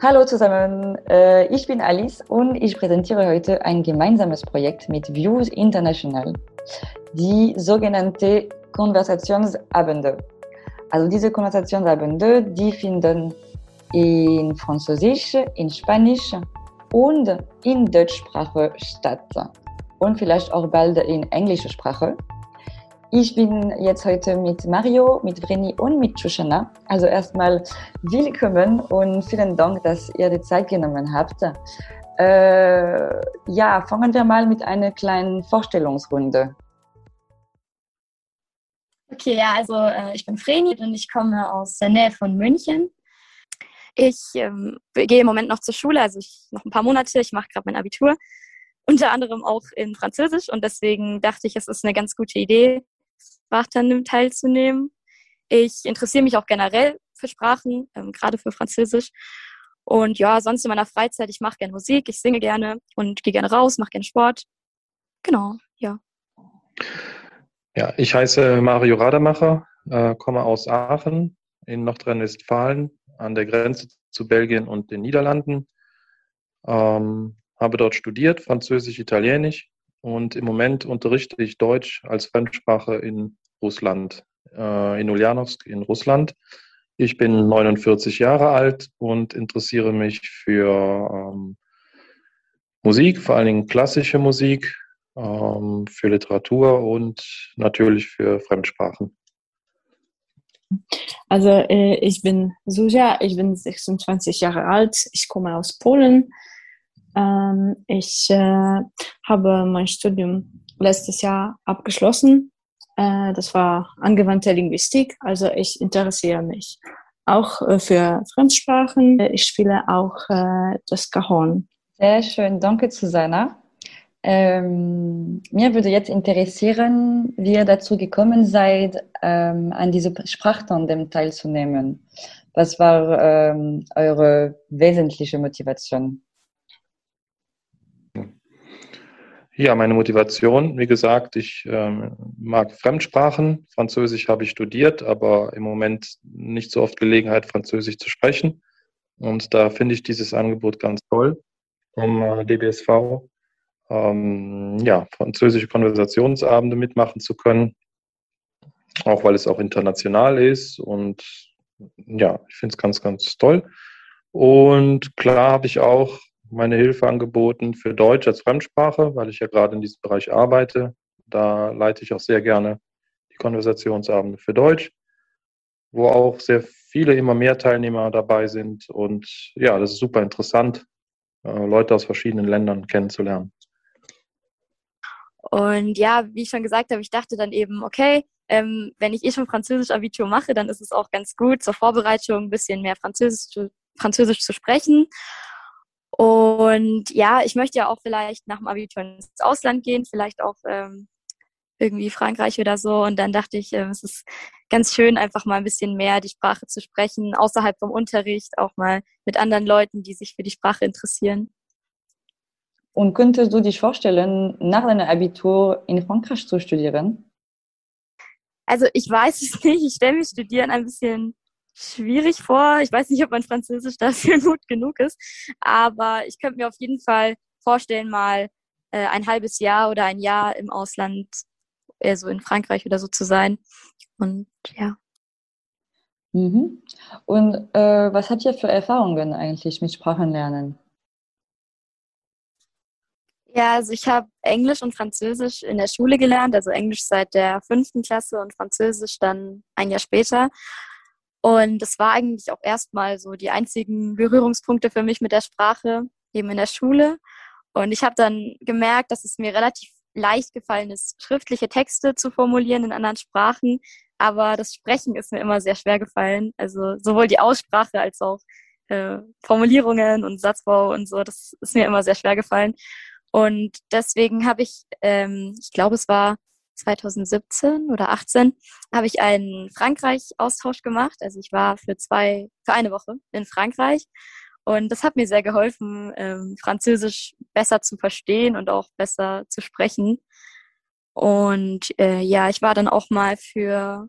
Hallo zusammen, äh, ich bin Alice und ich präsentiere heute ein gemeinsames Projekt mit Views International, die sogenannte Konversationsabende. Also diese Konversationsabende, die finden in Französisch, in Spanisch und in Deutschsprache statt und vielleicht auch bald in englischer Sprache. Ich bin jetzt heute mit Mario, mit Vreni und mit Shoshana. Also erstmal willkommen und vielen Dank, dass ihr die Zeit genommen habt. Äh, ja, fangen wir mal mit einer kleinen Vorstellungsrunde. Okay, ja, also äh, ich bin Vreni und ich komme aus der Nähe von München. Ich ähm, gehe im Moment noch zur Schule, also ich, noch ein paar Monate. Ich mache gerade mein Abitur, unter anderem auch in Französisch und deswegen dachte ich, es ist eine ganz gute Idee, Sprachtandem teilzunehmen. Ich interessiere mich auch generell für Sprachen, ähm, gerade für Französisch. Und ja, sonst in meiner Freizeit, ich mache gerne Musik, ich singe gerne und gehe gerne raus, mache gerne Sport. Genau, ja. Ja, ich heiße Mario Rademacher, äh, komme aus Aachen in Nordrhein-Westfalen an der Grenze zu Belgien und den Niederlanden. Ähm, habe dort studiert, Französisch, Italienisch und im Moment unterrichte ich Deutsch als Fremdsprache in Russland, äh, in Ulyanovsk in Russland. Ich bin 49 Jahre alt und interessiere mich für ähm, Musik, vor allen Dingen klassische Musik, ähm, für Literatur und natürlich für Fremdsprachen. Also äh, ich bin Suja, ich bin 26 Jahre alt, ich komme aus Polen. Ähm, ich äh, habe mein Studium letztes Jahr abgeschlossen. Äh, das war angewandte Linguistik, also ich interessiere mich auch äh, für Fremdsprachen. Ich spiele auch äh, das Cajon. Sehr schön, danke Susanna. Ähm, mir würde jetzt interessieren, wie ihr dazu gekommen seid, ähm, an diesem Sprachtandem teilzunehmen. Was war ähm, eure wesentliche Motivation? Ja, meine Motivation, wie gesagt, ich ähm, mag Fremdsprachen. Französisch habe ich studiert, aber im Moment nicht so oft Gelegenheit, Französisch zu sprechen. Und da finde ich dieses Angebot ganz toll um äh, DBSV ähm, ja, französische Konversationsabende mitmachen zu können, auch weil es auch international ist. Und ja, ich finde es ganz, ganz toll. Und klar habe ich auch meine Hilfe angeboten für Deutsch als Fremdsprache, weil ich ja gerade in diesem Bereich arbeite. Da leite ich auch sehr gerne die Konversationsabende für Deutsch, wo auch sehr viele immer mehr Teilnehmer dabei sind. Und ja, das ist super interessant, äh, Leute aus verschiedenen Ländern kennenzulernen. Und ja, wie ich schon gesagt habe, ich dachte dann eben, okay, ähm, wenn ich eh schon Französisch Abitur mache, dann ist es auch ganz gut, zur Vorbereitung ein bisschen mehr Französisch zu, Französisch zu sprechen. Und ja, ich möchte ja auch vielleicht nach dem Abitur ins Ausland gehen, vielleicht auch ähm, irgendwie Frankreich oder so. Und dann dachte ich, äh, es ist ganz schön, einfach mal ein bisschen mehr die Sprache zu sprechen, außerhalb vom Unterricht, auch mal mit anderen Leuten, die sich für die Sprache interessieren. Und könntest du dich vorstellen, nach deinem Abitur in Frankreich zu studieren? Also ich weiß es nicht. Ich stelle mir Studieren ein bisschen schwierig vor. Ich weiß nicht, ob mein Französisch dafür gut genug ist. Aber ich könnte mir auf jeden Fall vorstellen, mal äh, ein halbes Jahr oder ein Jahr im Ausland, eher so in Frankreich oder so zu sein. Und ja. Mhm. Und äh, was habt ihr für Erfahrungen eigentlich mit Sprachenlernen? Ja, also ich habe Englisch und Französisch in der Schule gelernt, also Englisch seit der fünften Klasse und Französisch dann ein Jahr später. Und das war eigentlich auch erstmal so die einzigen Berührungspunkte für mich mit der Sprache, eben in der Schule. Und ich habe dann gemerkt, dass es mir relativ leicht gefallen ist, schriftliche Texte zu formulieren in anderen Sprachen. Aber das Sprechen ist mir immer sehr schwer gefallen. Also sowohl die Aussprache als auch äh, Formulierungen und Satzbau und so, das ist mir immer sehr schwer gefallen. Und deswegen habe ich, ähm, ich glaube, es war 2017 oder 18, habe ich einen Frankreich-Austausch gemacht. Also ich war für zwei, für eine Woche in Frankreich. Und das hat mir sehr geholfen, ähm, Französisch besser zu verstehen und auch besser zu sprechen. Und äh, ja, ich war dann auch mal für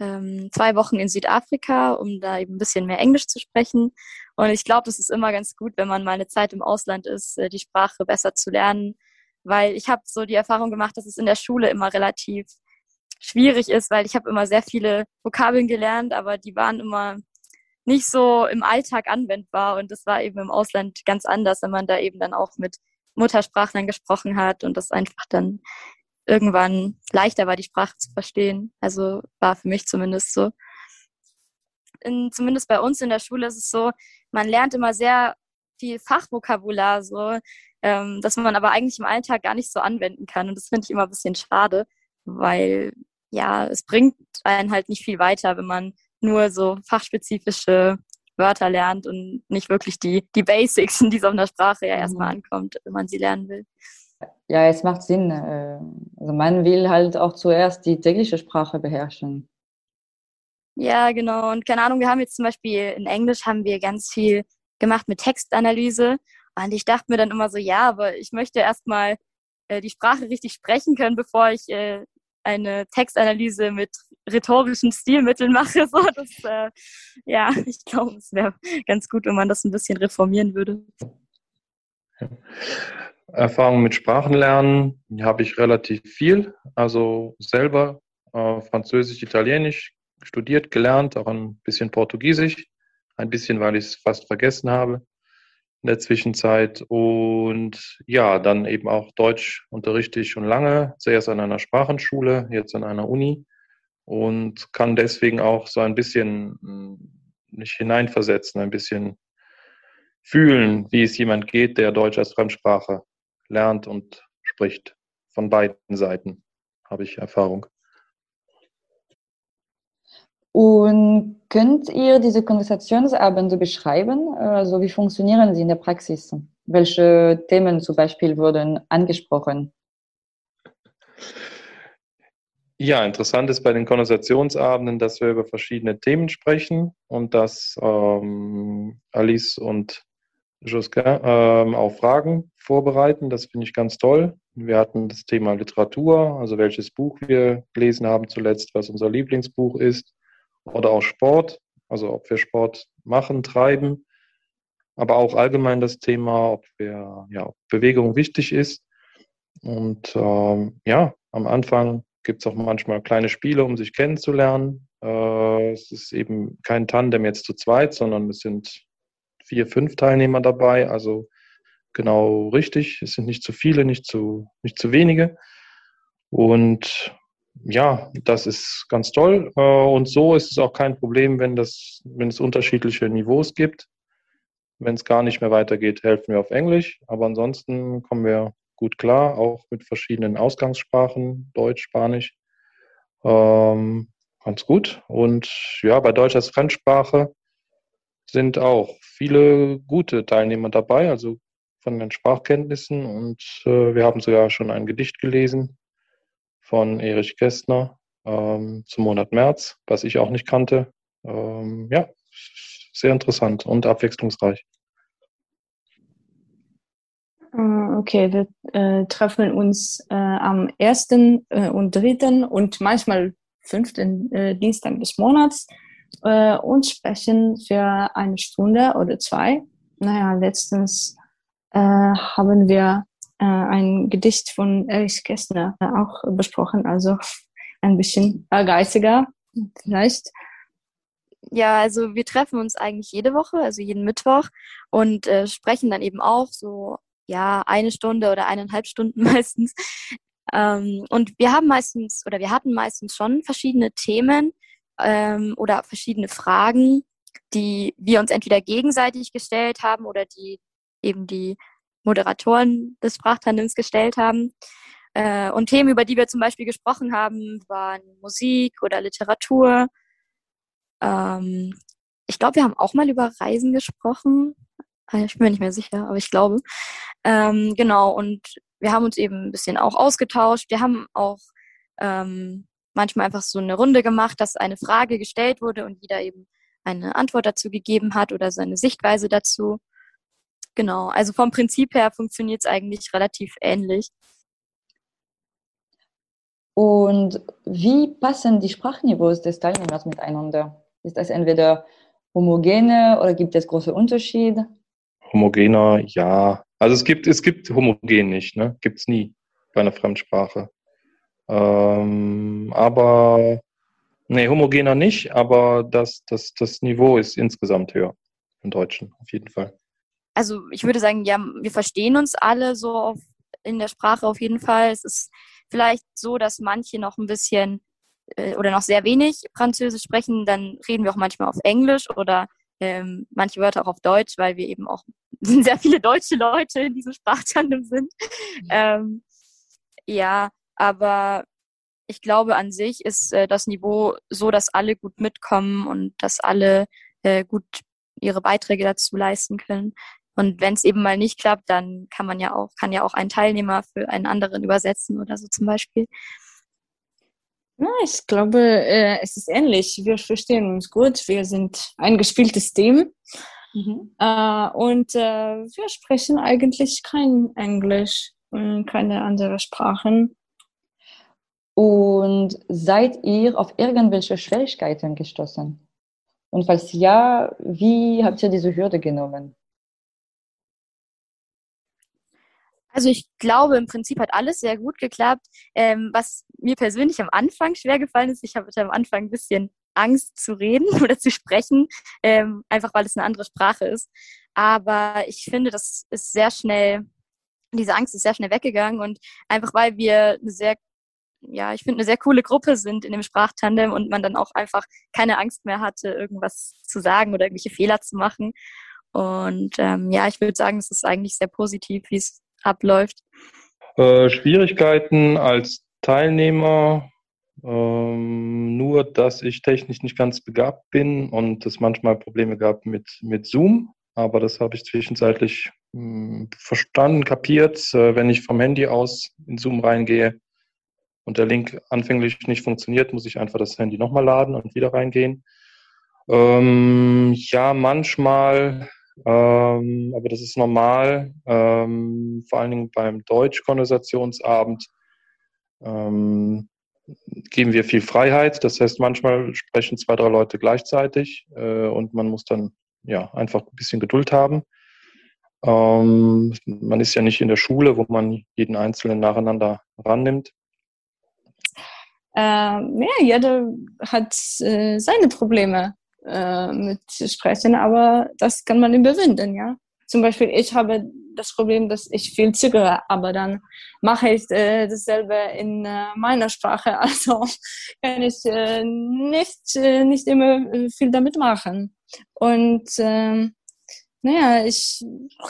ähm, zwei Wochen in Südafrika, um da eben ein bisschen mehr Englisch zu sprechen. Und ich glaube, das ist immer ganz gut, wenn man mal eine Zeit im Ausland ist, äh, die Sprache besser zu lernen, weil ich habe so die Erfahrung gemacht, dass es in der Schule immer relativ schwierig ist, weil ich habe immer sehr viele Vokabeln gelernt, aber die waren immer nicht so im Alltag anwendbar und das war eben im Ausland ganz anders, wenn man da eben dann auch mit Muttersprachlern gesprochen hat und das einfach dann irgendwann leichter war, die Sprache zu verstehen. Also war für mich zumindest so. In, zumindest bei uns in der Schule ist es so, man lernt immer sehr viel Fachvokabular, so, ähm, dass man aber eigentlich im Alltag gar nicht so anwenden kann. Und das finde ich immer ein bisschen schade, weil ja, es bringt einen halt nicht viel weiter, wenn man nur so fachspezifische Wörter lernt und nicht wirklich die, die Basics, die so auf einer Sprache ja erstmal mhm. ankommt, wenn man sie lernen will. Ja, es macht Sinn. Äh, also man will halt auch zuerst die tägliche Sprache beherrschen. Ja, genau. Und keine Ahnung, wir haben jetzt zum Beispiel in Englisch haben wir ganz viel gemacht mit Textanalyse. Und ich dachte mir dann immer so, ja, aber ich möchte erstmal äh, die Sprache richtig sprechen können, bevor ich äh, eine Textanalyse mit rhetorischen Stilmitteln mache. So, das, äh, ja, ich glaube, es wäre ganz gut, wenn man das ein bisschen reformieren würde. Erfahrung mit Sprachenlernen habe ich relativ viel. Also selber äh, Französisch, Italienisch studiert, gelernt, auch ein bisschen Portugiesisch. Ein bisschen, weil ich es fast vergessen habe in der Zwischenzeit. Und ja, dann eben auch Deutsch unterrichte ich schon lange, zuerst an einer Sprachenschule, jetzt an einer Uni und kann deswegen auch so ein bisschen mich hm, hineinversetzen, ein bisschen fühlen, wie es jemand geht, der Deutsch als Fremdsprache lernt und spricht. Von beiden Seiten habe ich Erfahrung. Und könnt ihr diese Konversationsabende beschreiben? Also wie funktionieren sie in der Praxis? Welche Themen zum Beispiel wurden angesprochen? Ja, interessant ist bei den Konversationsabenden, dass wir über verschiedene Themen sprechen und dass ähm, Alice und Josquin ähm, auch Fragen vorbereiten. Das finde ich ganz toll. Wir hatten das Thema Literatur, also welches Buch wir gelesen haben zuletzt, was unser Lieblingsbuch ist oder auch Sport, also ob wir Sport machen, treiben, aber auch allgemein das Thema, ob wir, ja, Bewegung wichtig ist. Und ähm, ja, am Anfang gibt es auch manchmal kleine Spiele, um sich kennenzulernen. Äh, es ist eben kein Tandem jetzt zu zweit, sondern es sind vier, fünf Teilnehmer dabei. Also genau richtig. Es sind nicht zu viele, nicht zu, nicht zu wenige. Und ja, das ist ganz toll. Äh, und so ist es auch kein Problem, wenn, das, wenn es unterschiedliche Niveaus gibt. Wenn es gar nicht mehr weitergeht, helfen wir auf Englisch. Aber ansonsten kommen wir gut klar, auch mit verschiedenen Ausgangssprachen, Deutsch, Spanisch. Ähm, ganz gut. Und ja, bei Deutsch als Fremdsprache sind auch viele gute Teilnehmer dabei, also von den Sprachkenntnissen. Und äh, wir haben sogar schon ein Gedicht gelesen von Erich Kästner ähm, zum Monat März, was ich auch nicht kannte. Ähm, ja, sehr interessant und abwechslungsreich. Äh, okay, wir äh, treffen uns äh, am ersten äh, und dritten und manchmal fünften äh, Dienstag des Monats äh, und sprechen für eine Stunde oder zwei. Naja, letztens haben wir ein Gedicht von Erich Kästner äh, auch besprochen, also ein bisschen geistiger vielleicht. Ja, also wir treffen uns eigentlich jede Woche, also jeden Mittwoch und äh, sprechen dann eben auch so, ja, eine Stunde oder eineinhalb Stunden meistens. Ähm, und wir haben meistens oder wir hatten meistens schon verschiedene Themen ähm, oder verschiedene Fragen, die wir uns entweder gegenseitig gestellt haben oder die eben die Moderatoren des Sprachtandems gestellt haben. Äh, und Themen, über die wir zum Beispiel gesprochen haben, waren Musik oder Literatur. Ähm, ich glaube, wir haben auch mal über Reisen gesprochen. Ah, ich bin mir nicht mehr sicher, aber ich glaube. Ähm, genau, und wir haben uns eben ein bisschen auch ausgetauscht. Wir haben auch ähm, manchmal einfach so eine Runde gemacht, dass eine Frage gestellt wurde und jeder eben eine Antwort dazu gegeben hat oder seine Sichtweise dazu. Genau, also vom Prinzip her funktioniert es eigentlich relativ ähnlich. Und wie passen die Sprachniveaus des Teilnehmers miteinander? Ist das entweder homogene oder gibt es große Unterschiede? Homogener, ja. Also es gibt, es gibt homogen nicht, ne? Gibt es nie bei einer Fremdsprache. Ähm, aber nee, homogener nicht, aber das, das, das Niveau ist insgesamt höher im Deutschen, auf jeden Fall. Also ich würde sagen, ja, wir verstehen uns alle so auf, in der Sprache auf jeden Fall. Es ist vielleicht so, dass manche noch ein bisschen äh, oder noch sehr wenig Französisch sprechen, dann reden wir auch manchmal auf Englisch oder ähm, manche Wörter auch auf Deutsch, weil wir eben auch sehr viele deutsche Leute in diesem Sprachtandem sind. Ähm, ja, aber ich glaube, an sich ist äh, das Niveau so, dass alle gut mitkommen und dass alle äh, gut ihre Beiträge dazu leisten können. Und wenn es eben mal nicht klappt, dann kann man ja auch, kann ja auch ein Teilnehmer für einen anderen übersetzen oder so zum Beispiel. Ja, ich glaube, äh, es ist ähnlich. Wir verstehen uns gut. Wir sind ein gespieltes Team. Mhm. Äh, und äh, wir sprechen eigentlich kein Englisch und keine anderen Sprachen. Und seid ihr auf irgendwelche Schwierigkeiten gestoßen? Und falls ja, wie habt ihr diese Hürde genommen? Also ich glaube, im Prinzip hat alles sehr gut geklappt. Ähm, was mir persönlich am Anfang schwer gefallen ist, ich hatte am Anfang ein bisschen Angst zu reden oder zu sprechen, ähm, einfach weil es eine andere Sprache ist. Aber ich finde, das ist sehr schnell, diese Angst ist sehr schnell weggegangen und einfach weil wir eine sehr, ja, ich finde, eine sehr coole Gruppe sind in dem Sprachtandem und man dann auch einfach keine Angst mehr hatte, irgendwas zu sagen oder irgendwelche Fehler zu machen. Und ähm, ja, ich würde sagen, es ist eigentlich sehr positiv, wie es abläuft? Äh, Schwierigkeiten als Teilnehmer, ähm, nur dass ich technisch nicht ganz begabt bin und es manchmal Probleme gab mit, mit Zoom. Aber das habe ich zwischenzeitlich mh, hm, verstanden, kapiert. Äh, wenn ich vom Handy aus in Zoom reingehe und der Link anfänglich nicht funktioniert, muss ich einfach das Handy nochmal laden und wieder reingehen. Ähm, ja, manchmal ähm, aber das ist normal, ähm, vor allen Dingen beim Deutsch-Konversationsabend ähm, geben wir viel Freiheit. Das heißt, manchmal sprechen zwei, drei Leute gleichzeitig äh, und man muss dann ja einfach ein bisschen Geduld haben. Ähm, man ist ja nicht in der Schule, wo man jeden Einzelnen nacheinander rannimmt. Ähm, ja, jeder hat äh, seine Probleme äh, mit Sprechen, aber das kann man überwinden, ja. Zum Beispiel, ich habe das Problem, dass ich viel zögere, aber dann mache ich äh, dasselbe in äh, meiner Sprache, also kann ich äh, nicht, äh, nicht immer äh, viel damit machen. Und ähm, naja, ich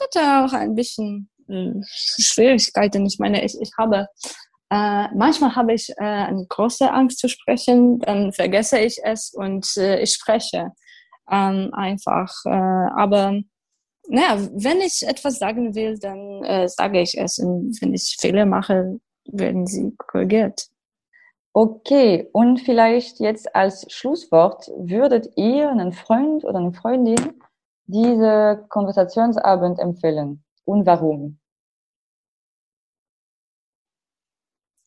hatte auch ein bisschen äh, Schwierigkeiten. Ich meine, ich, ich habe äh, manchmal habe ich äh, eine große Angst zu sprechen, dann vergesse ich es und äh, ich spreche ähm, einfach. Äh, aber naja, wenn ich etwas sagen will, dann äh, sage ich es. Und wenn ich Fehler mache, werden sie korrigiert. Okay, und vielleicht jetzt als Schlusswort, würdet ihr einen Freund oder eine Freundin diese Konversationsabend empfehlen? Und warum?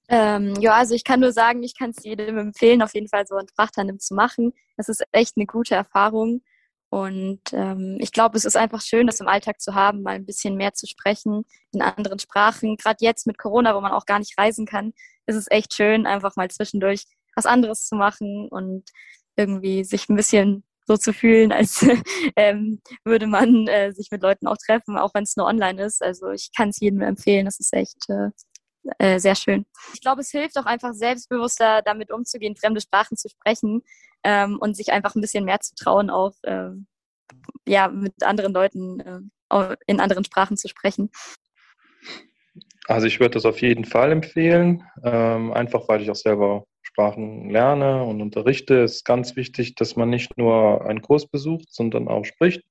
Ähm, ja, also ich kann nur sagen, ich kann es jedem empfehlen, auf jeden Fall so ein Sprachtannem zu machen. Das ist echt eine gute Erfahrung. Und ähm, ich glaube, es ist einfach schön, das im Alltag zu haben, mal ein bisschen mehr zu sprechen in anderen Sprachen. Gerade jetzt mit Corona, wo man auch gar nicht reisen kann, ist es echt schön, einfach mal zwischendurch was anderes zu machen und irgendwie sich ein bisschen so zu fühlen, als ähm, würde man äh, sich mit Leuten auch treffen, auch wenn es nur online ist. Also ich kann es jedem empfehlen. Das ist echt äh, äh, sehr schön. Ich glaube, es hilft auch einfach selbstbewusster damit umzugehen, fremde Sprachen zu sprechen ähm, und sich einfach ein bisschen mehr zu trauen, auch äh, ja, mit anderen Leuten äh, in anderen Sprachen zu sprechen. Also ich würde das auf jeden Fall empfehlen, ähm, einfach weil ich auch selber Sprachen lerne und unterrichte. Es ist ganz wichtig, dass man nicht nur einen Kurs besucht, sondern auch spricht.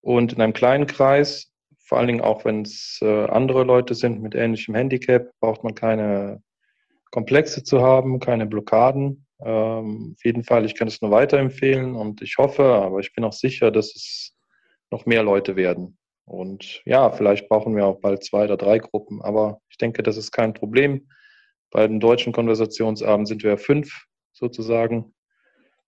Und in einem kleinen Kreis vor allen Dingen auch, wenn es äh, andere Leute sind mit ähnlichem Handicap, braucht man keine Komplexe zu haben, keine Blockaden. Ähm, auf jeden Fall, ich kann es nur weiterempfehlen und ich hoffe, aber ich bin auch sicher, dass es noch mehr Leute werden. Und ja, vielleicht brauchen wir auch bald zwei oder drei Gruppen, aber ich denke, das ist kein Problem. Bei den deutschen Konversationsabenden sind wir fünf sozusagen.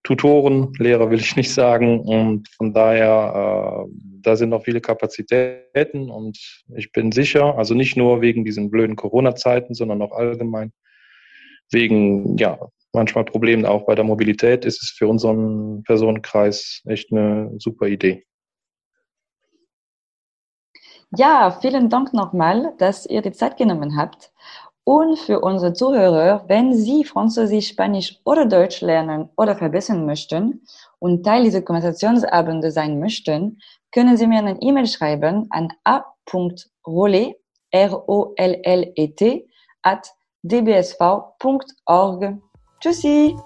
Tutoren, Lehrer will ich nicht sagen. Und von daher, äh, da sind noch viele Kapazitäten und ich bin sicher, also nicht nur wegen diesen blöden Corona-Zeiten, sondern auch allgemein wegen, ja, manchmal Problemen auch bei der Mobilität, ist es für unseren Personenkreis echt eine super Idee. Ja, vielen Dank nochmal, dass ihr die Zeit genommen habt. Und für unsere Zuhörer, wenn Sie Französisch, Spanisch oder Deutsch lernen oder verbessern möchten und Teil dieser Konversationsabende sein möchten, können Sie mir eine E-Mail schreiben an a.rollet, R-O-L-L-E-T, at dbsv.org. Tschüssi!